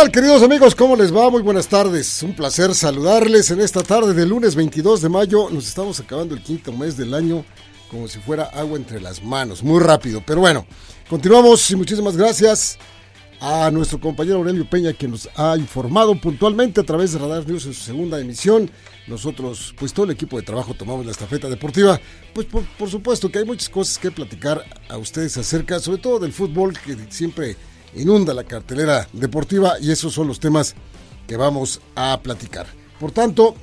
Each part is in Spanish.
Tal queridos amigos? ¿Cómo les va? Muy buenas tardes. Un placer saludarles en esta tarde del lunes 22 de mayo. Nos estamos acabando el quinto mes del año como si fuera agua entre las manos. Muy rápido. Pero bueno, continuamos y muchísimas gracias a nuestro compañero Aurelio Peña que nos ha informado puntualmente a través de Radar News en su segunda emisión. Nosotros, pues todo el equipo de trabajo tomamos la estafeta deportiva. Pues por, por supuesto que hay muchas cosas que platicar a ustedes acerca, sobre todo del fútbol que siempre inunda la cartelera deportiva y esos son los temas que vamos a platicar. Por tanto,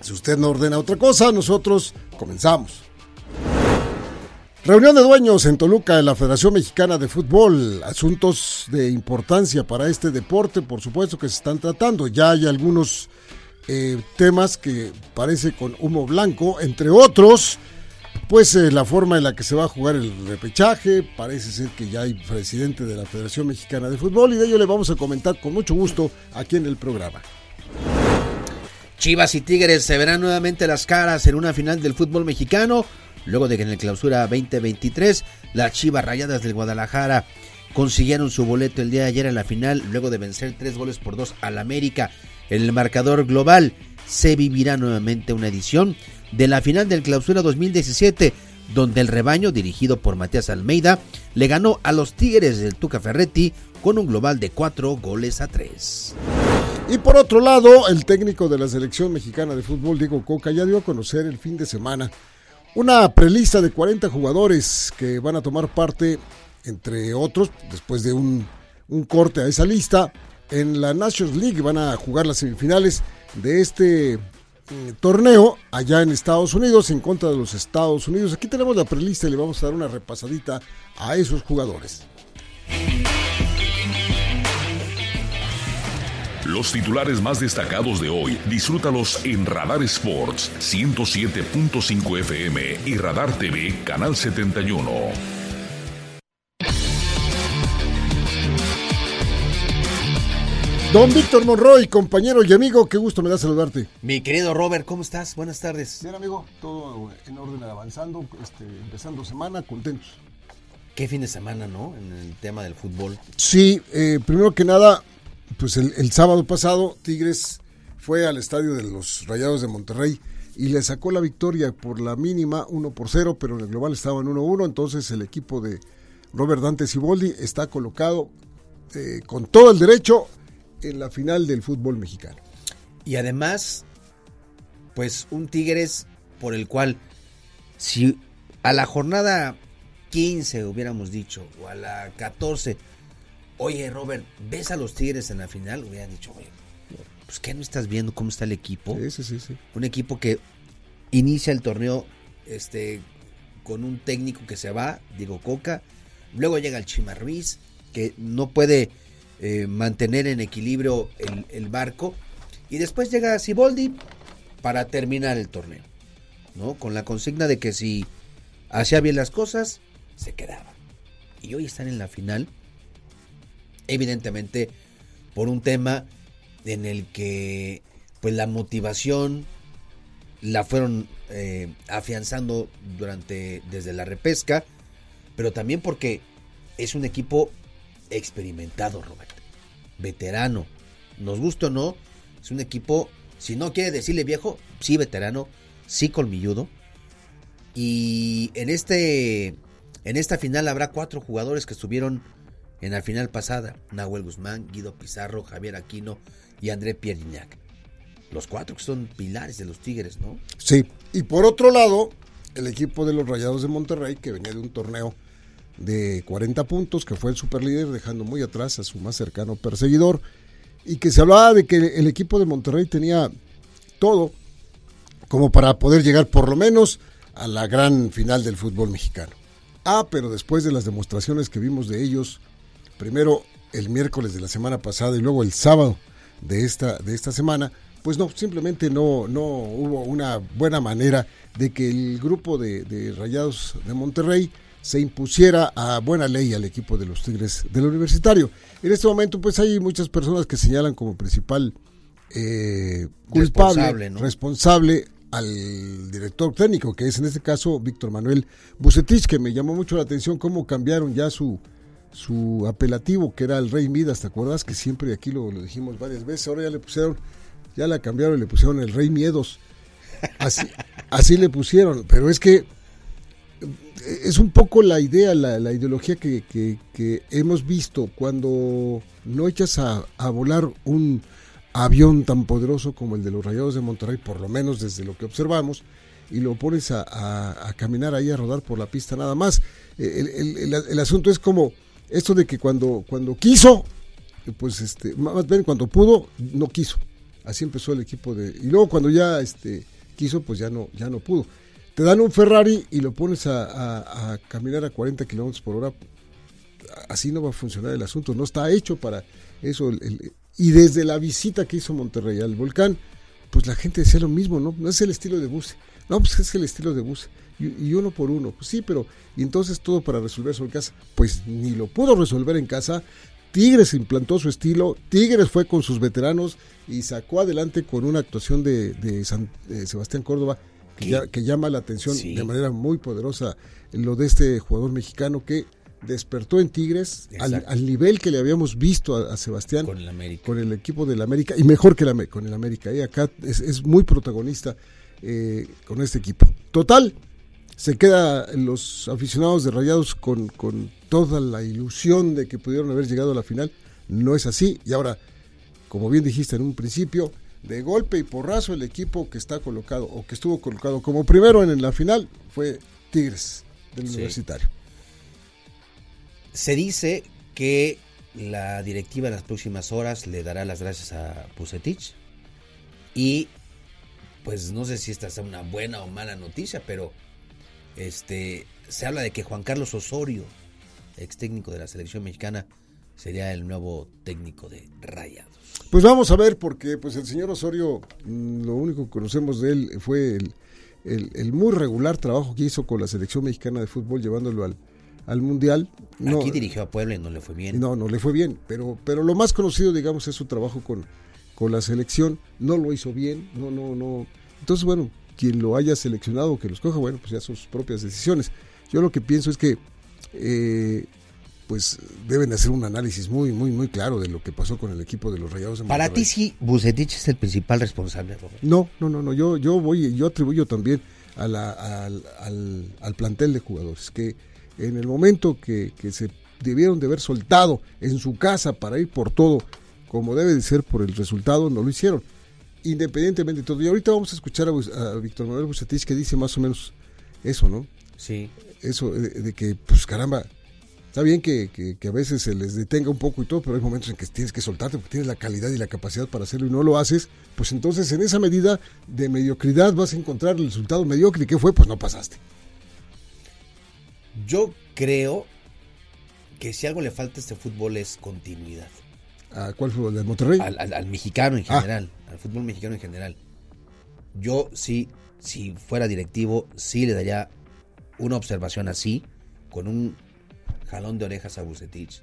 si usted no ordena otra cosa, nosotros comenzamos. Reunión de dueños en Toluca en la Federación Mexicana de Fútbol. Asuntos de importancia para este deporte, por supuesto que se están tratando. Ya hay algunos eh, temas que parece con humo blanco, entre otros pues eh, la forma en la que se va a jugar el repechaje, parece ser que ya hay presidente de la Federación Mexicana de Fútbol y de ello le vamos a comentar con mucho gusto aquí en el programa. Chivas y Tigres se verán nuevamente las caras en una final del fútbol mexicano, luego de que en el clausura 2023 las Chivas Rayadas del Guadalajara consiguieron su boleto el día de ayer en la final, luego de vencer tres goles por dos al América. En el marcador global se vivirá nuevamente una edición de la final del clausura 2017, donde el rebaño, dirigido por Matías Almeida, le ganó a los Tigres del Tuca Ferretti con un global de cuatro goles a tres. Y por otro lado, el técnico de la selección mexicana de fútbol, Diego Coca, ya dio a conocer el fin de semana una prelista de 40 jugadores que van a tomar parte, entre otros, después de un, un corte a esa lista, en la Nations League van a jugar las semifinales de este torneo allá en Estados Unidos en contra de los Estados Unidos. Aquí tenemos la prelista y le vamos a dar una repasadita a esos jugadores. Los titulares más destacados de hoy, disfrútalos en Radar Sports 107.5 FM y Radar TV Canal 71. Don Víctor Monroy, compañero y amigo, qué gusto me da saludarte. Mi querido Robert, ¿cómo estás? Buenas tardes. Bien, amigo, todo en orden avanzando, este, empezando semana, contentos. Qué fin de semana, ¿no? En el tema del fútbol. Sí, eh, primero que nada, pues el, el, sábado pasado Tigres fue al estadio de los Rayados de Monterrey y le sacó la victoria por la mínima 1 por 0, pero en el global estaban 1-1, entonces el equipo de Robert Dante Ciboldi está colocado eh, con todo el derecho en la final del fútbol mexicano. Y además, pues un Tigres por el cual, si a la jornada 15 hubiéramos dicho, o a la 14, oye Robert, ¿ves a los Tigres en la final? Hubieran dicho, oye, pues ¿qué no estás viendo cómo está el equipo? Sí, sí, sí, sí. Un equipo que inicia el torneo este, con un técnico que se va, Diego Coca, luego llega el Chima Ruiz, que no puede eh, mantener en equilibrio el, barco. Y después llega Siboldi para terminar el torneo. ¿no? Con la consigna de que si hacía bien las cosas, se quedaba. Y hoy están en la final. Evidentemente, por un tema en el que pues la motivación la fueron eh, afianzando durante desde la repesca, pero también porque es un equipo experimentado, Robert. Veterano. Nos gusta o no, es un equipo, si no quiere decirle viejo, sí veterano, sí colmilludo. Y en este en esta final habrá cuatro jugadores que estuvieron en la final pasada. Nahuel Guzmán, Guido Pizarro, Javier Aquino y André Pierignac. Los cuatro que son pilares de los Tigres, ¿no? Sí. Y por otro lado, el equipo de los Rayados de Monterrey, que venía de un torneo de 40 puntos, que fue el superlíder, dejando muy atrás a su más cercano perseguidor. y que se hablaba de que el equipo de Monterrey tenía todo como para poder llegar por lo menos a la gran final del fútbol mexicano. Ah, pero después de las demostraciones que vimos de ellos, primero el miércoles de la semana pasada y luego el sábado de esta, de esta semana, pues no, simplemente no, no hubo una buena manera de que el grupo de, de Rayados de Monterrey se impusiera a buena ley al equipo de los Tigres del Universitario. En este momento, pues hay muchas personas que señalan como principal eh, culpable, responsable, responsable, al director técnico, que es en este caso Víctor Manuel Bucetich, que me llamó mucho la atención cómo cambiaron ya su, su apelativo, que era el Rey Midas, ¿te acuerdas? Que siempre aquí lo, lo dijimos varias veces, ahora ya le pusieron, ya la cambiaron y le pusieron el Rey Miedos. Así, así le pusieron, pero es que es un poco la idea, la, la ideología que, hemos visto cuando no echas a, volar un avión tan poderoso como el de los Rayados de Monterrey, por lo menos desde lo que observamos, y lo pones a, caminar ahí, a rodar por la pista nada más. El, el, el, asunto es como esto de que cuando, cuando quiso, pues este, más bien cuando pudo, no quiso. Así empezó el equipo de... Y luego cuando ya este, quiso, pues ya no, ya no pudo te dan un Ferrari y lo pones a, caminar a 40 kilómetros por hora, así no va a funcionar el asunto, no está hecho para eso. y desde la visita que hizo Monterrey al volcán, pues la gente decía lo mismo, ¿no? No es el estilo de Buse. No, pues es el estilo de Buse. Y, uno por uno. Pues sí, pero y entonces todo para resolver eso en casa. Pues ni lo pudo resolver en casa. Tigres implantó su estilo. Tigres fue con sus veteranos y sacó adelante con una actuación de, de Sebastián Córdoba que, llama la atención de manera muy poderosa lo de este jugador mexicano que despertó en Tigres al, nivel que le habíamos visto a, Sebastián con el, América. con el equipo del América y mejor que la, con el América. Y acá es, muy protagonista eh, con este equipo. Total, se queda los aficionados de Rayados con, con toda la ilusión de que pudieron haber llegado a la final. No es así. Y ahora, como bien dijiste en un principio, de golpe y porrazo el equipo que está colocado o que estuvo colocado como primero en la final fue Tigres del Universitario. Se dice que la directiva en las próximas horas le dará las gracias a Pusetich y pues no sé si esta es una buena o mala noticia, pero este se habla de que Juan Carlos Osorio, ex técnico de la selección mexicana, sería el nuevo técnico de Rayados. Pues vamos a ver, porque pues el señor Osorio, mm, lo único que conocemos de él fue el, muy regular trabajo que hizo con la selección mexicana de fútbol, llevándolo al, al Mundial. Aquí dirigió a Puebla y no le fue bien. No, no le fue bien, pero, pero lo más conocido, digamos, es su trabajo con, con la selección. No lo hizo bien, no, no, no. Entonces, bueno, quien lo haya seleccionado, que los coja, bueno, pues ya son sus propias decisiones. Yo lo que pienso es que eh, pues deben hacer un análisis muy, muy, muy claro de lo que pasó con el equipo de los Rayados de Para ti sí, Bucetich es el principal responsable, Robert. No, no, no, no, yo, yo voy, yo atribuyo también a la, al, al, plantel de jugadores, que en el momento que, que se debieron de haber soltado en su casa para ir por todo, como debe de ser por el resultado, no lo hicieron. Independientemente de todo. Y ahorita vamos a escuchar a, Víctor Manuel Bucetich que dice más o menos eso, ¿no? Sí. Eso de que, pues caramba, Está bien que, a veces se les detenga un poco y todo, pero hay momentos en que tienes que soltarte porque tienes la calidad y la capacidad para hacerlo y no lo haces, pues entonces en esa medida de mediocridad vas a encontrar el resultado mediocre. ¿Y qué fue? Pues no pasaste. Yo creo que si algo le falta a este fútbol es continuidad. ¿A cuál fútbol? ¿Del Monterrey? Al, mexicano en ah. general, al fútbol mexicano en general. Yo sí, si fuera directivo, sí le daría una observación así, con un jalón de orejas a Bucetich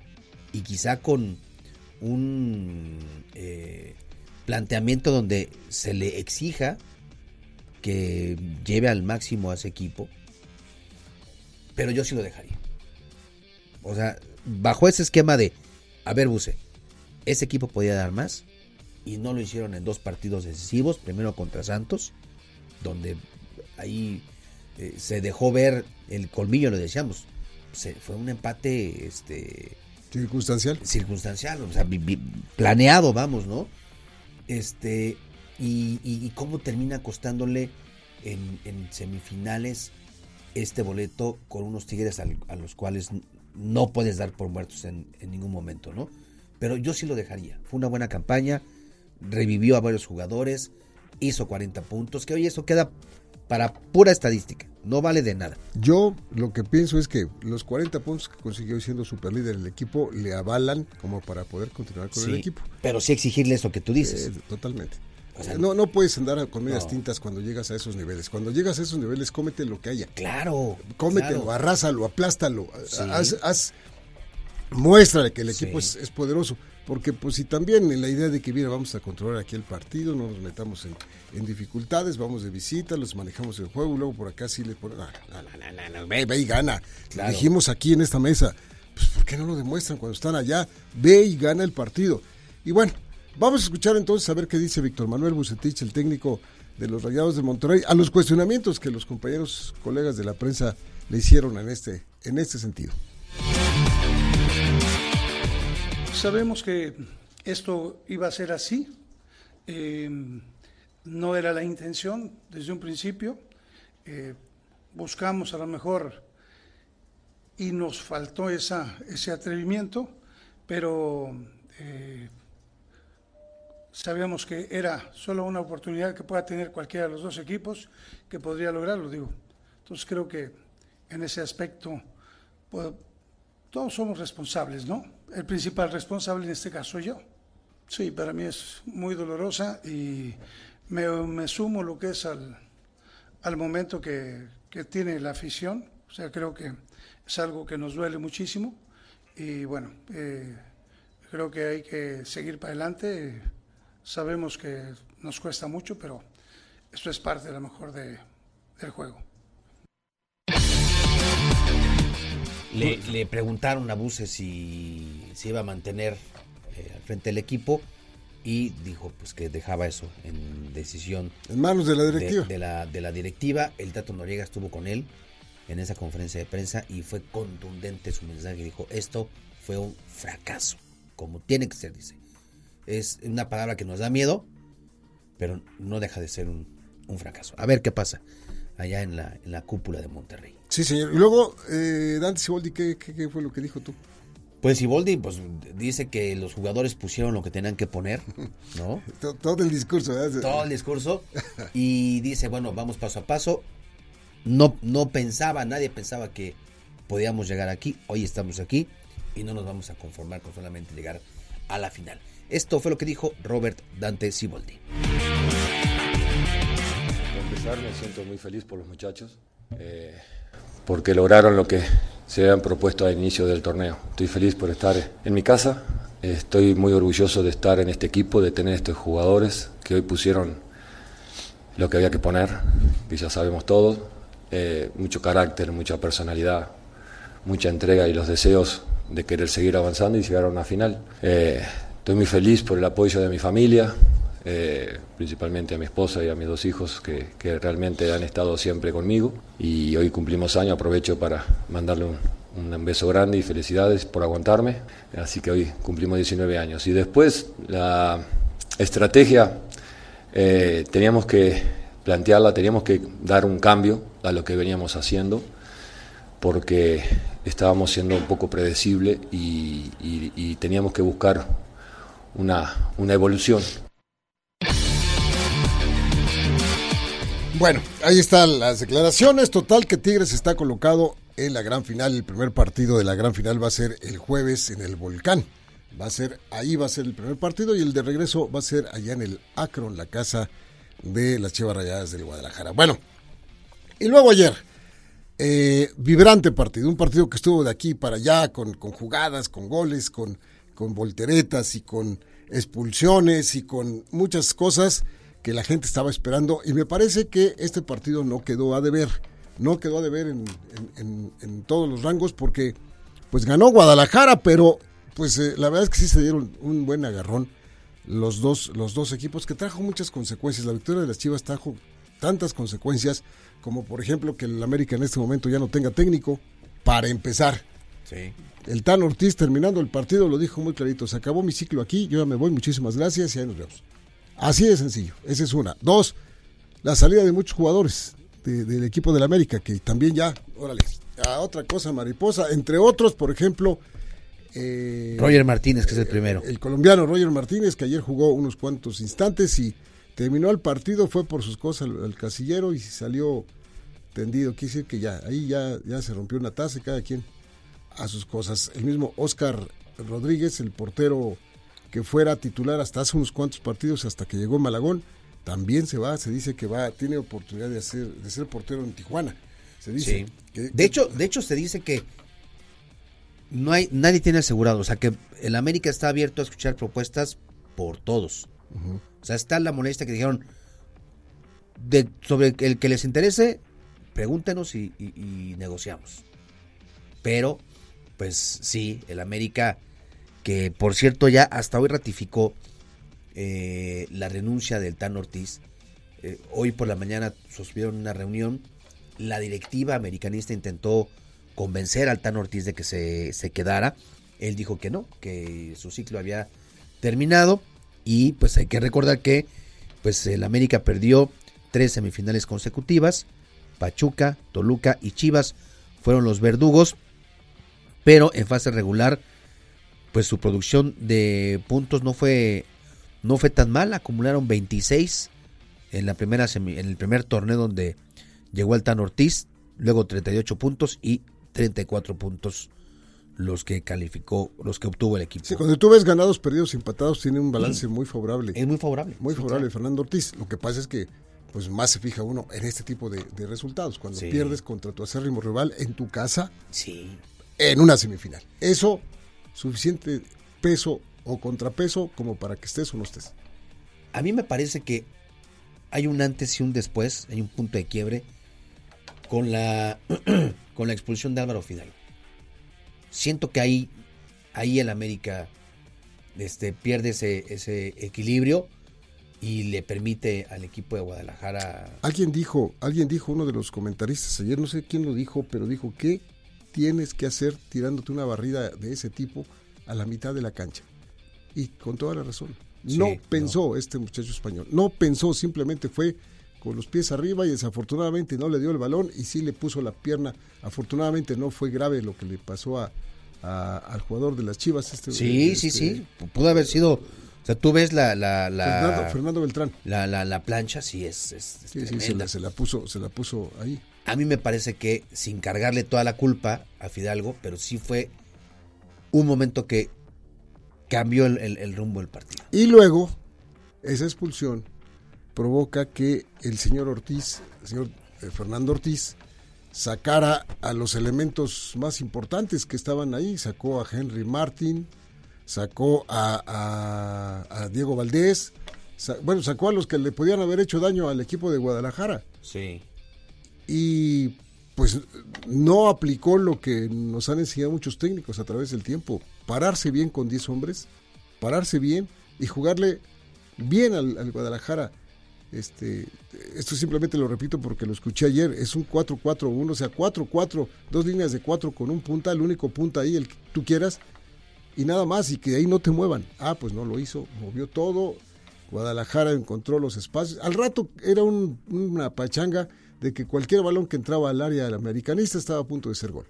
y quizá con un eh, planteamiento donde se le exija que lleve al máximo a ese equipo, pero yo sí lo dejaría. O sea, bajo ese esquema de, a ver, Buce, ese equipo podía dar más y no lo hicieron en dos partidos decisivos, primero contra Santos, donde ahí eh, se dejó ver el colmillo, lo decíamos, fue un empate este circunstancial. circunstancial o sea planeado vamos no este y, cómo termina costándole en, semifinales este boleto con unos tigres a, los cuales no puedes dar por muertos en, ningún momento no pero yo sí lo dejaría. Fue una buena campaña, revivió a varios jugadores, hizo 40 puntos, que hoy eso queda para pura estadística, no vale de nada. Yo lo que pienso es que los 40 puntos que consiguió siendo superlíder el equipo le avalan como para poder continuar con el equipo. Pero sí exigirle eso que tú dices. Eh, totalmente. no, no puedes andar con medias tintas cuando llegas a esos niveles. Cuando llegas a esos niveles, cómete lo que haya. Claro. Cómetelo, claro. arrásalo, aplástalo. Haz, haz, muéstrale que el equipo es, es, poderoso. Porque pues si también en la idea de que, mira, vamos a controlar aquí el partido, no nos metamos en, en dificultades, vamos de visita, los manejamos el juego, y luego por acá sí le ponen, no, no, no, no, ve, ve y gana. Dijimos aquí en esta mesa, pues ¿por qué no lo demuestran cuando están allá? Ve y gana el partido. Y bueno, vamos a escuchar entonces a ver qué dice Víctor Manuel Bucetich, el técnico de los Rayados de Monterrey, a los cuestionamientos que los compañeros, colegas de la prensa le hicieron en este, en este sentido. Sabemos que esto iba a ser así. Eh, no era la intención desde un principio. Eh, buscamos a lo mejor y nos faltó ese atrevimiento, pero eh, sabíamos que era solo una oportunidad que pueda tener cualquiera de los dos equipos que podría lograrlo, digo. Entonces creo que en ese aspecto todos somos responsables, ¿no? el principal responsable en este caso soy yo. Sí, para mí es muy dolorosa y me, sumo lo que es al, al momento que, que, tiene la afición. O sea, creo que es algo que nos duele muchísimo y bueno, eh, creo que hay que seguir para adelante. Sabemos que nos cuesta mucho, pero esto es parte a lo mejor de, del juego. Le, preguntaron a Buse si se iba a mantener eh, al frente del equipo y dijo pues que dejaba eso en decisión. En manos de la directiva. De, la, de la directiva. El Tato Noriega estuvo con él en esa conferencia de prensa y fue contundente su mensaje. Dijo, esto fue un fracaso, como tiene que ser, dice. Es una palabra que nos da miedo, pero no deja de ser un, un fracaso. A ver qué pasa allá en la, en la cúpula de Monterrey. Sí, señor. Y luego, eh, Dante Siboldi, ¿qué, ¿qué, fue lo que dijo tú? Pues Siboldi pues, dice que los jugadores pusieron lo que tenían que poner, ¿no? todo, el discurso, ¿verdad? Todo el discurso. Y dice, bueno, vamos paso a paso. No, no pensaba, nadie pensaba que podíamos llegar aquí. Hoy estamos aquí y no nos vamos a conformar con solamente llegar a la final. Esto fue lo que dijo Robert Dante Siboldi me siento muy feliz por los muchachos, eh, porque lograron lo que se habían propuesto al inicio del torneo. Estoy feliz por estar en mi casa, estoy muy orgulloso de estar en este equipo, de tener estos jugadores que hoy pusieron lo que había que poner, que ya sabemos todos, eh, mucho carácter, mucha personalidad, mucha entrega y los deseos de querer seguir avanzando y llegar a una final. Eh, estoy muy feliz por el apoyo de mi familia, eh, principalmente a mi esposa y a mis dos hijos que, realmente han estado siempre conmigo y hoy cumplimos año, aprovecho para mandarle un, beso grande y felicidades por aguantarme, así que hoy cumplimos 19 años. Y después la estrategia eh, teníamos que plantearla, teníamos que dar un cambio a lo que veníamos haciendo porque estábamos siendo un poco predecible y, teníamos que buscar una, una evolución. Bueno, ahí están las declaraciones. Total que Tigres está colocado en la gran final. El primer partido de la gran final va a ser el jueves en el Volcán. Va a ser, ahí va a ser el primer partido y el de regreso va a ser allá en el Akron, la casa de las Chivas Rayadas del Guadalajara. Bueno, y luego ayer, eh, vibrante partido, un partido que estuvo de aquí para allá, con, con jugadas, con goles, con, con volteretas y con expulsiones y con muchas cosas que la gente estaba esperando y me parece que este partido no quedó a deber, no quedó a deber en, en, todos los rangos porque pues ganó Guadalajara, pero pues eh, la verdad es que sí se dieron un buen agarrón los dos, los dos equipos que trajo muchas consecuencias. La victoria de las Chivas trajo tantas consecuencias como por ejemplo que el América en este momento ya no tenga técnico para empezar. Sí. El Tan Ortiz terminando el partido lo dijo muy clarito, se acabó mi ciclo aquí, yo ya me voy, muchísimas gracias y ahí nos vemos. Así de sencillo, esa es una. Dos, la salida de muchos jugadores del equipo del América, que también ya, órale, a otra cosa mariposa, entre otros, por ejemplo, eh, Roger Martínez, que es el primero. El colombiano Roger Martínez, que ayer jugó unos cuantos instantes y terminó el partido, fue por sus cosas al, al casillero y salió tendido. Quiere decir que ya, ahí ya, ya se rompió una taza y cada quien a sus cosas. El mismo Oscar Rodríguez, el portero que fuera titular hasta hace unos cuantos partidos, hasta que llegó Malagón, también se va, se dice que va, tiene oportunidad de, hacer, de ser portero en Tijuana. Se dice Sí. que- De hecho, de hecho se dice que no hay, nadie tiene asegurado, o sea que el América está abierto a escuchar propuestas por todos. O sea, está la molestia que dijeron de, sobre el que les interese, pregúntenos y, y- y negociamos. Pero, pues sí, el América, que por cierto ya hasta hoy ratificó eh, la renuncia del Tan Ortiz. Eh, hoy por la mañana sostuvieron una reunión. La directiva americanista intentó convencer al Tan Ortiz de que se, se quedara. Él dijo que no, que su ciclo había terminado. Y pues hay que recordar que pues el América perdió tres semifinales consecutivas. Pachuca, Toluca y Chivas fueron los verdugos. Pero en fase regular, pues su producción de puntos no fue, no fue tan mala. Acumularon 26 en, la primera semi- en el primer torneo donde llegó el Tan Ortiz. Luego 38 puntos y 34 puntos los que calificó, los que obtuvo el equipo. Sí, cuando tú ves ganados, perdidos, empatados, tiene un balance muy favorable. Es muy favorable. Muy Sí, favorable claro. Fernando Ortiz. Lo que pasa es que pues más se fija uno en este tipo de, de resultados. Cuando Sí. pierdes contra tu acérrimo rival en tu casa, Sí. en una semifinal. Eso, suficiente peso o contrapeso como para que estés o no estés. A mí me parece que hay un antes y un después, hay un punto de quiebre con la con la expulsión de Álvaro Fidalgo. Siento que ahí ahí el América este pierde ese ese equilibrio y le permite al equipo de Guadalajara Alguien dijo, alguien dijo, uno de los comentaristas ayer, no sé quién lo dijo, pero dijo, ¿qué tienes que hacer tirándote una barrida de ese tipo a la mitad de la cancha? Y con toda la razón. Sí, no no. pensó este muchacho español, no pensó, simplemente fue con los pies arriba y desafortunadamente no le dio el balón y sí le puso la pierna. Afortunadamente no fue grave lo que le pasó a, a- al jugador de las Chivas. Este, Sí, sí, este, sí, pudo haber sido o sea, tú ves la la la, Fernando, Fernando Beltrán. la, la- la plancha, sí es, es- es Sí, sí, se tremenda. la, se la puso, se la puso ahí. A mí me parece que sin cargarle toda la culpa a Fidalgo, pero sí fue un momento que cambió el, el- el rumbo del partido. Y luego, esa expulsión provoca que el señor Ortiz, el señor eh, Fernando Ortiz, sacara a los elementos más importantes que estaban ahí. Sacó a Henry Martin, sacó a, a- a Diego Valdés, sa- bueno, sacó a los que le podían haber hecho daño al equipo de Guadalajara. Sí. Y pues no aplicó lo que nos han enseñado muchos técnicos a través del tiempo. Pararse bien con 10 hombres, pararse bien y jugarle bien al, al Guadalajara. Este, esto simplemente lo repito porque lo escuché ayer, es un 4-4-1, o sea, 4-4, dos líneas de 4 con un punta, el único punta ahí, el que tú quieras, y nada más, y que ahí no te muevan. Ah, pues no lo hizo, movió todo, Guadalajara encontró los espacios. Al rato era un- una pachanga de que cualquier balón que entraba al área del americanista estaba a punto de ser gol.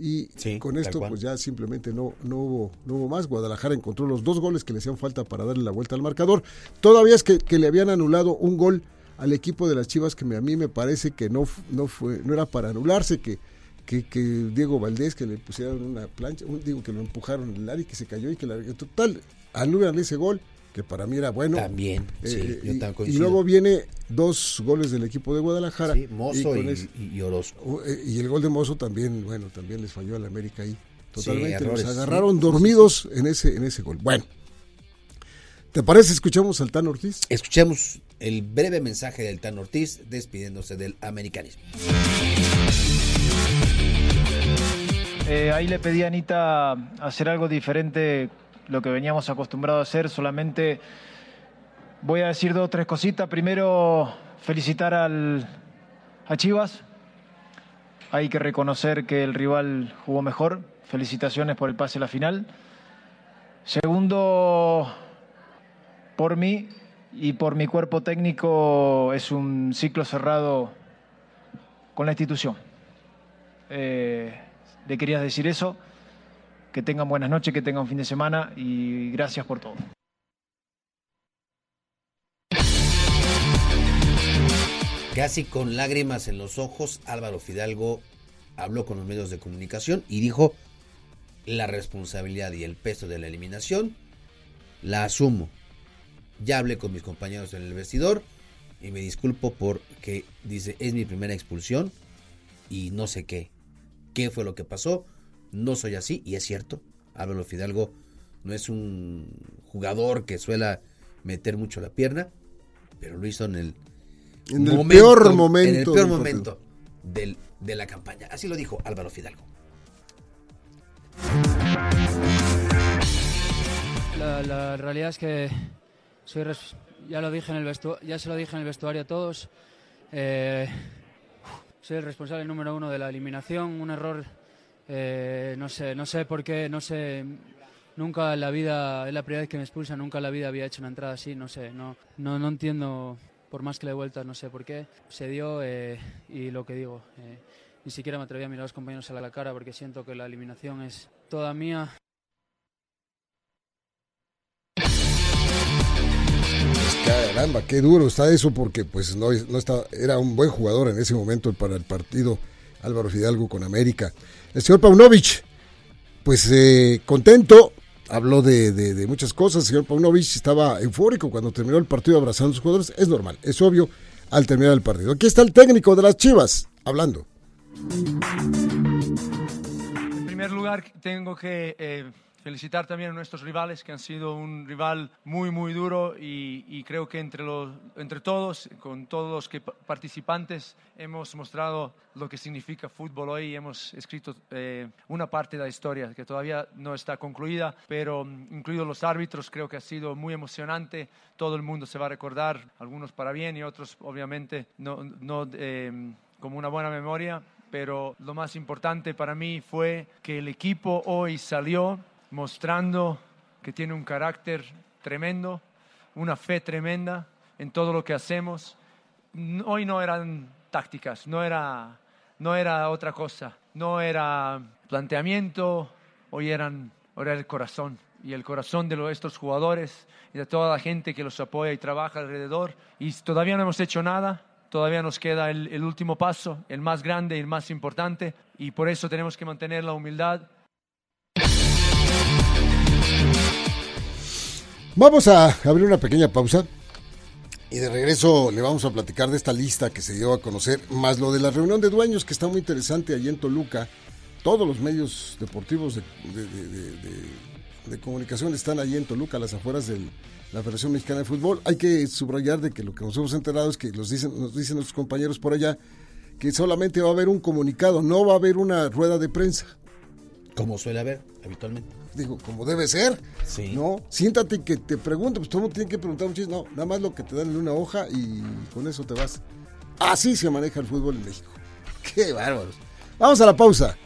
Y Sí, con esto pues ya simplemente no, no, hubo, no hubo más. Guadalajara encontró los dos goles que le hacían falta para darle la vuelta al marcador. Todavía es que, que le habían anulado un gol al equipo de las Chivas que me- a mí me parece que no, no, fue, no era para anularse, que, que, que Diego Valdés que le pusieron una plancha, un- digo que lo empujaron en el área y que se cayó y que la total, anulan ese gol que para mí era bueno. También, sí, Eh, yo y, también y coincido. luego viene dos goles del equipo de Guadalajara. Sí, Mozo y, ese- y- y Orozco. Uh, eh, Y el gol de Mozo también, bueno, también les falló al América ahí. Totalmente. errores, sí. agarraron dormidos en ese, en ese gol. Bueno. ¿Te parece? Escuchamos al Tan Ortiz. Escuchemos el breve mensaje del Tan Ortiz despidiéndose del americanismo. Eh, ahí le pedí a Anita hacer algo diferente, lo que veníamos acostumbrados a hacer. Solamente voy a decir dos o tres cositas. Primero, felicitar al, a Chivas. Hay que reconocer que el rival jugó mejor. Felicitaciones por el pase a la final. Segundo, por mí y por mi cuerpo técnico es un ciclo cerrado con la institución. Eh, le querías decir eso. Que tengan buenas noches, que tengan un fin de semana y gracias por todo. Casi con lágrimas en los ojos, Álvaro Fidalgo habló con los medios de comunicación y dijo, la responsabilidad y el peso de la eliminación la asumo. Ya hablé con mis compañeros en el vestidor y me disculpo porque dice, es mi primera expulsión y no sé qué. ¿Qué fue lo que pasó? No soy así y es cierto. Álvaro Fidalgo no es un jugador que suela meter mucho la pierna, pero lo hizo en el, en el peor momento. En el peor momento del, de la campaña. Así lo dijo Álvaro Fidalgo. La, realidad es que soy ya lo dije en el ya se lo dije en el vestuario a todos. Eh, soy el responsable número uno de la eliminación. Un error, eh, no sé, no sé por qué, no sé. Nunca en la vida, es la primera vez que me expulsan, nunca en la vida había hecho una entrada así, no sé, no, no, no entiendo, por más que le dé vueltas, no sé por qué. Se dio eh, y lo que digo, ni siquiera me atreví a mirar a los compañeros a la cara porque siento que la eliminación es toda mía. Caramba, qué duro está eso porque pues no, no está, era un buen jugador en ese momento para el partido Álvaro Fidalgo con América. El señor Paunovic, pues eh, contento, habló de, muchas cosas. El señor Paunovic estaba eufórico cuando terminó el partido abrazando a sus jugadores. Es normal, es obvio al terminar el partido. Aquí está el técnico de las Chivas hablando. En primer lugar, tengo que eh, felicitar también a nuestros rivales, que han sido un rival muy, muy duro y, creo que entre, los, entre todos, con todos los que, participantes, hemos mostrado lo que significa fútbol hoy y hemos escrito eh, una parte de la historia que todavía no está concluida, pero mm, incluidos los árbitros, creo que ha sido muy emocionante. Todo el mundo se va a recordar, algunos para bien y otros obviamente no, no eh, como una buena memoria pero lo más importante para mí fue que el equipo hoy salió mostrando que tiene un carácter tremendo, una fe tremenda en todo lo que hacemos. Hoy no eran tácticas, no era, no era otra cosa, no era planteamiento, hoy eran, era el corazón y el corazón de nuestros jugadores y de toda la gente que los apoya y trabaja alrededor. Y todavía no hemos hecho nada, todavía nos queda el último paso, el más grande y el más importante, y por eso tenemos que mantener la humildad Vamos a abrir una pequeña pausa y de regreso le vamos a platicar de esta lista que se dio a conocer, más lo de la reunión de dueños que está muy interesante allí en Toluca. Todos los medios deportivos de, comunicación están allí en Toluca, a las afueras de la Federación Mexicana de Fútbol. Hay que subrayar de que lo que nos hemos enterado es que nos dicen, nos dicen nuestros compañeros por allá que solamente va a haber un comunicado, no va a haber una rueda de prensa. Como suele haber habitualmente digo, como debe ser. Sí. No, siéntate que te pregunte, pues todo mundo tiene que preguntar un No, nada más lo que te dan en una hoja y con eso te vas. Así se maneja el fútbol en México. Qué bárbaros. Vamos a la pausa.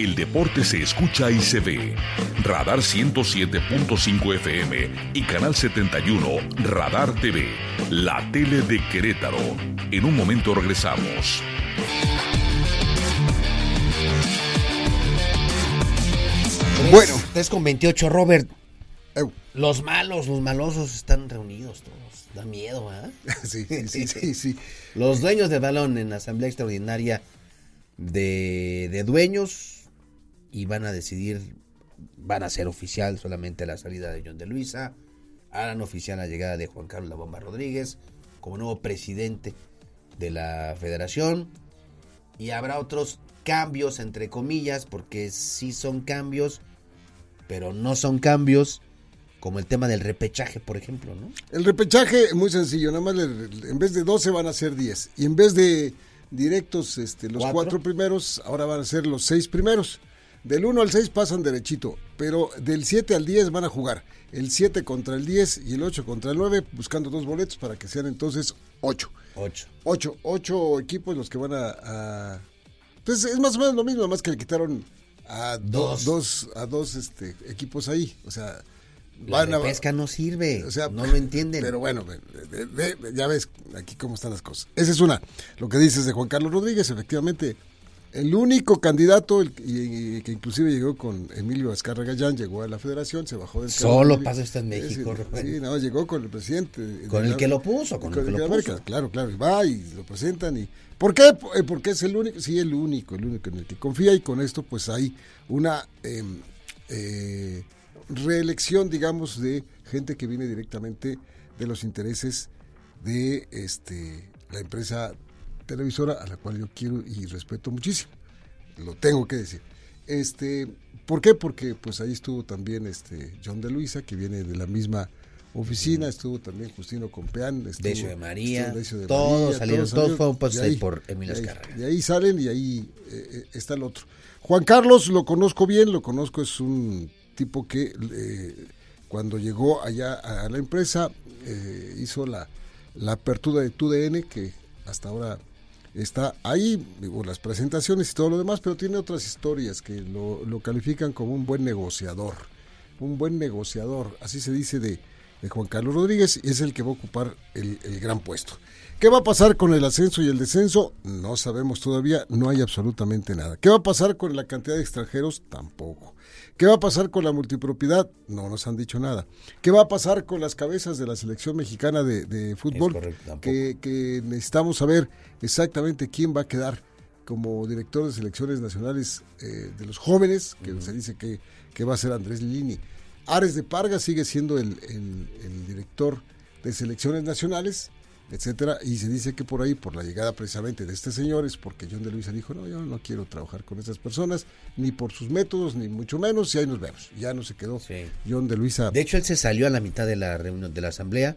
El deporte se escucha y se ve. Radar 107.5 FM y Canal 71 Radar TV, la tele de Querétaro. En un momento regresamos. Bueno. 3 con 28, Robert. Los malos, los malosos están reunidos todos. Da miedo, ¿eh? sí, sí, sí, sí, Los dueños del balón en la Asamblea Extraordinaria de, de Dueños y van a decidir, van a ser oficial solamente la salida de John de Luisa, harán oficial la llegada de Juan Carlos La Bomba Rodríguez como nuevo presidente de la federación y habrá otros cambios entre comillas porque sí son cambios pero no son cambios como el tema del repechaje, por ejemplo, ¿no? El repechaje, muy sencillo, nada más en vez de 12 van a ser 10. Y en vez de directos, este, los ¿Cuatro? primeros, ahora van a ser los seis primeros. Del 1 al 6 pasan derechito, pero del 7 al 10 van a jugar. El 7 contra el 10 y el 8 contra el 9, buscando dos boletos para que sean entonces 8. 8. 8, 8 equipos los que van a, a... Entonces es más o menos lo mismo, más que le quitaron a dos, dos a dos este, equipos ahí. O sea, La pesca no sirve, o sea, no lo entienden. Pero bueno, ya ves aquí cómo están las cosas. Esa es una. Lo que dices de Juan Carlos Rodríguez, efectivamente, el único candidato y, que inclusive llegó con Emilio Azcarra Gallán, llegó a la federación, se bajó del Solo pasa esto en México, Sí, no, llegó con el presidente. Con el que lo puso, con, el que lo puso. Claro, claro, y va y lo presentan y... ¿Por qué? Eh, porque es el único, sí, el único, el único en el que confía y con esto pues hay una em, eh, reelección, digamos, de gente que viene directamente de los intereses de este la empresa televisora a la cual yo quiero y respeto muchísimo. Lo tengo que decir. Este, ¿por qué? Porque pues ahí estuvo también este John de Luisa, que viene de la misma oficina, estuvo también Justino Compeán, estuvo, de María, todos salieron, todos, fueron pasos ahí por Emilio Escarra. De ahí salen y ahí eh, eh, está el otro. Juan Carlos lo conozco bien, lo conozco, es un tipo que eh, cuando llegó allá a la empresa hizo la, la apertura de TUDN, que hasta ahora está ahí, digo, las presentaciones y todo lo demás, pero tiene otras historias que lo, lo califican como un buen negociador, un buen negociador, así se dice de, de Juan Carlos Rodríguez, y es el que va a ocupar el, el gran puesto. ¿Qué va a pasar con el ascenso y el descenso? No sabemos todavía, no hay absolutamente nada. ¿Qué va a pasar con la cantidad de extranjeros? Tampoco. ¿Qué va a pasar con la multipropiedad? No nos han dicho nada. ¿Qué va a pasar con las cabezas de la selección mexicana de, fútbol? que, necesitamos saber exactamente quién va a quedar como director de selecciones nacionales eh, de los jóvenes, que se dice que, que, va a ser Andrés Lini. Ares de Parga sigue siendo el, el director de selecciones nacionales etcétera, y se dice que por ahí, por la llegada precisamente de este señor, es porque John de Luisa dijo, no, yo no quiero trabajar con esas personas, ni por sus métodos, ni mucho menos, y ahí nos vemos. Ya no se quedó John de Luisa. De hecho, él se salió a la mitad de la reunión de la asamblea,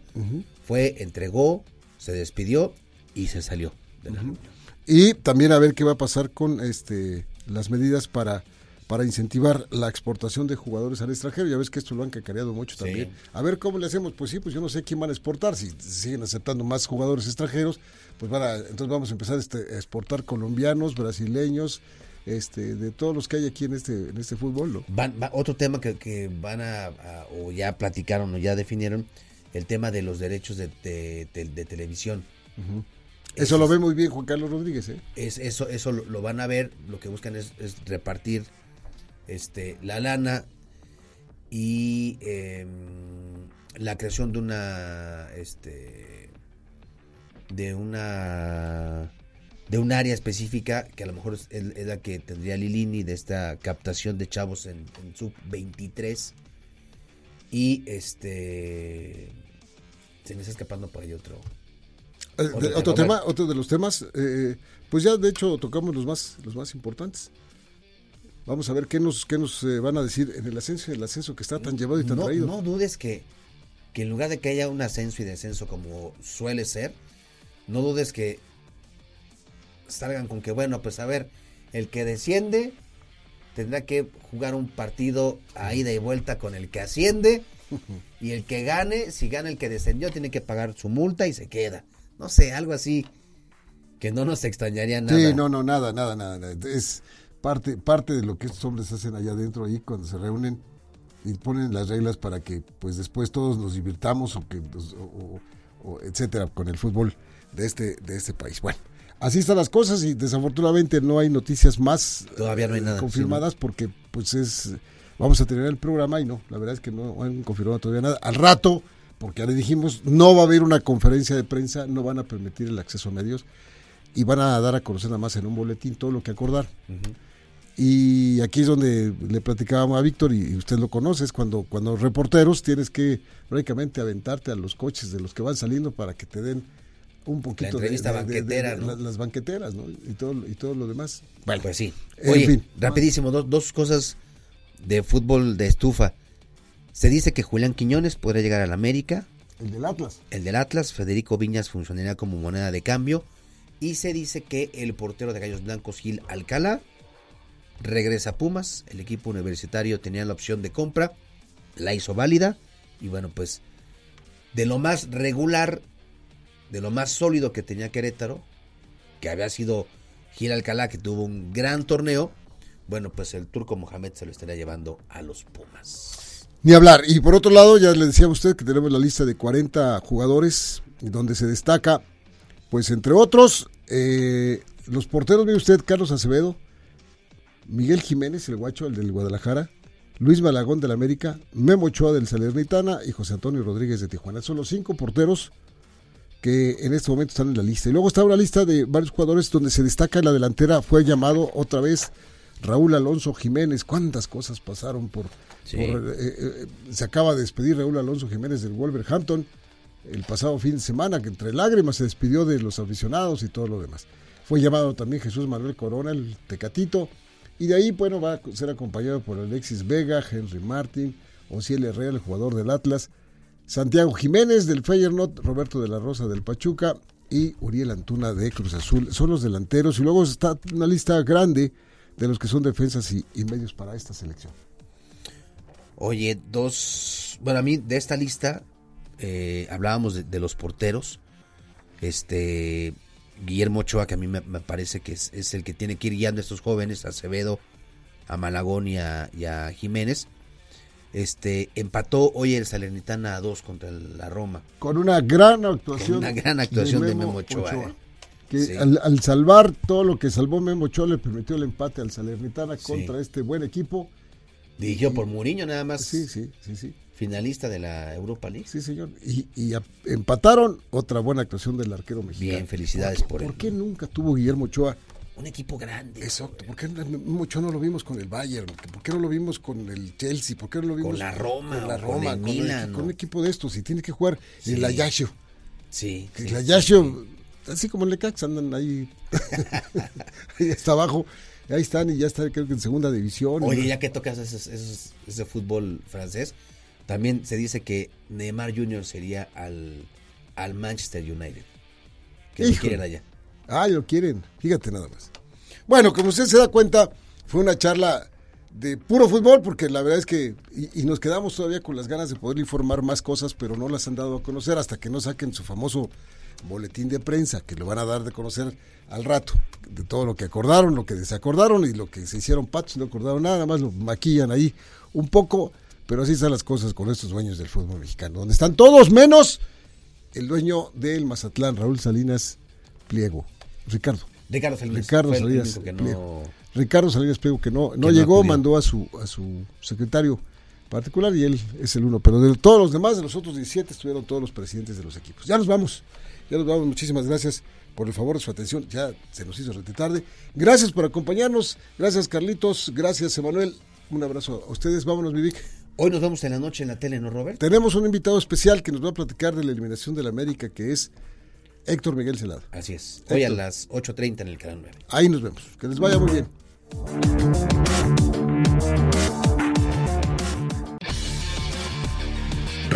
fue, entregó, se despidió y se salió de la reunión. Y también a ver qué va a pasar con este las medidas para para incentivar la exportación de jugadores al extranjero. Ya ves que esto lo han cacareado mucho también. A ver cómo le hacemos. Pues sí, pues yo no sé quién van a exportar. Si siguen aceptando más jugadores extranjeros, pues van a, entonces vamos a empezar este, a exportar colombianos, brasileños, este, de todos los que hay aquí en este, en este fútbol. otro tema que, van a, o ya platicaron o ya definieron, el tema de los derechos de, televisión. Eso, lo ve muy bien Juan Carlos Rodríguez. ¿eh? Es, eso eso lo, van a ver, lo que buscan es repartir este, la lana y em, la creación de una este de una de un área específica que a lo mejor es, la que tendría Lilini de esta captación de chavos en, sub 23 y este se me está escapando por ahí otro eh, otro, tema, otro de los temas eh, pues ya de hecho tocamos los más los más importantes Vamos a ver qué nos, qué nos eh, van a decir en el ascenso el ascenso que está tan llevado y tan no, traído. No dudes que, que en lugar de que haya un ascenso y descenso como suele ser, no dudes que salgan con que, bueno, pues a ver, el que desciende tendrá que jugar un partido a ida y vuelta con el que asciende y el que gane, si gana el que descendió, tiene que pagar su multa y se queda. No sé, algo así que no nos extrañaría nada. Sí, no, no, nada, nada, nada. Es parte, parte de lo que estos hombres hacen allá adentro ahí cuando se reúnen y ponen las reglas para que pues después todos nos divirtamos o que o, etcétera con el fútbol de este de este país. Bueno, así están las cosas y desafortunadamente no hay noticias más todavía no hay nada, confirmadas porque pues es vamos a tener el programa y no, la verdad es que no han confirmado todavía nada. Al rato, porque ya le dijimos, no va a haber una conferencia de prensa, no van a permitir el acceso a medios y van a dar a conocer nada más en un boletín todo lo que acordar. Y aquí es donde le platicábamos a Víctor, y usted lo conoce, es cuando, cuando reporteros tienes que prácticamente aventarte a los coches de los que van saliendo para que te den un poquito de, banquetera, las, banqueteras ¿no? y todo y todo lo demás. Bueno, pues sí. Oye, rapidísimo, dos, dos cosas de fútbol de estufa. Se dice que Julián Quiñones podrá llegar al América. El del Atlas. El del Atlas, Federico Viñas funcionaría como moneda de cambio. Y se dice que el portero de Gallos Blancos, Gil Alcalá, regresa a Pumas, el equipo universitario tenía la opción de compra, la hizo válida y bueno, pues de lo más regular, de lo más sólido que tenía Querétaro, que había sido Gil Alcalá, que tuvo un gran torneo, bueno, pues el turco Mohamed se lo estaría llevando a los Pumas. Ni hablar. Y por otro lado, ya le decía a usted que tenemos la lista de 40 jugadores donde se destaca, pues entre otros, eh, los porteros, ve usted, Carlos Acevedo, Miguel Jiménez, el guacho, el del Guadalajara, Luis Malagón del América, Memo Ochoa del Salernitana y José Antonio Rodríguez de Tijuana. Son los cinco porteros que en este momento están en la lista. Y luego está una lista de varios jugadores donde se destaca en la delantera, fue llamado otra vez Raúl Alonso Jiménez. ¿Cuántas cosas pasaron por... Eh, eh, se acaba de despedir Raúl Alonso Jiménez del Wolverhampton el pasado fin de semana, que entre lágrimas se despidió de los aficionados y todo lo demás. Fue llamado también Jesús Manuel Corona, el Tecatito, y de ahí, bueno, va a ser acompañado por Alexis Vega, Henry Martin, Ociel Herrera, el jugador del Atlas, Santiago Jiménez del Feyenoord, Roberto de la Rosa del Pachuca y Uriel Antuna de Cruz Azul. Son los delanteros y luego está una lista grande de los que son defensas y, medios para esta selección. Oye, dos, bueno, a mí de esta lista eh, hablábamos de, los porteros. Este, Guillermo Ochoa, que a mí me, parece que es, el que tiene que ir guiando a estos jóvenes, a Acevedo, a Malagón y a, Jiménez. Este, empató hoy el Salernitana a dos contra la Roma. Con una gran actuación. una gran actuación de Memo, Ochoa. Eh. Que al, salvar todo lo que salvó Memo Ochoa le permitió el empate al Salernitana contra este buen equipo. Dirigió por Muriño nada más. Sí, sí, sí, sí finalista de la Europa League. Sí, señor. Y, empataron otra buena actuación del arquero mexicano. Bien, felicidades por, él. ¿Por qué nunca tuvo Guillermo Ochoa? Un equipo grande. Exacto. ¿Por qué Ochoa no lo vimos con el Bayern? ¿Por qué no lo vimos con el Chelsea? ¿Por qué no lo vimos con la Roma? Con la Roma, con, el con, un equipo de estos. Y tiene que jugar en la Yasho. Sí. La Yasho, así como el Lecax, andan ahí, ahí está abajo. Ahí están y ya están creo que en segunda división. Oye, ya que tocas ese fútbol francés, también se dice que Neymar Jr. sería al, al Manchester United. Que lo quieren allá. Ah, lo quieren. Fíjate nada más. Bueno, como usted se da cuenta, fue una charla de puro fútbol, porque la verdad es que, y, nos quedamos todavía con las ganas de poder informar más cosas, pero no las han dado a conocer hasta que no saquen su famoso boletín de prensa, que lo van a dar de conocer al rato, de todo lo que acordaron, lo que desacordaron y lo que se hicieron patos, no acordaron nada, nada más lo maquillan ahí un poco pero así están las cosas con estos dueños del fútbol mexicano, donde están todos menos el dueño del Mazatlán, Raúl Salinas Pliego. Ricardo. Ricardo Salinas. Ricardo Salinas Pliego. Ricardo Salinas Pliego, que no, no llegó, mandó a su, a su secretario particular y él es el uno. Pero de todos los demás, de los otros 17, estuvieron todos los presidentes de los equipos. Ya nos vamos. Ya nos vamos. Muchísimas gracias por el favor de su atención. Ya se nos hizo rete tarde. Gracias por acompañarnos. Gracias, Carlitos. Gracias, Emanuel. Un abrazo a ustedes. Vámonos, Vivic. Hoy nos vemos en la noche en la tele, ¿no, Robert? Tenemos un invitado especial que nos va a platicar de la eliminación de la América, que es Héctor Miguel Celado. Así es. Hoy a las 8.30 en el canal 9. Ahí nos vemos. Que les vaya muy bien.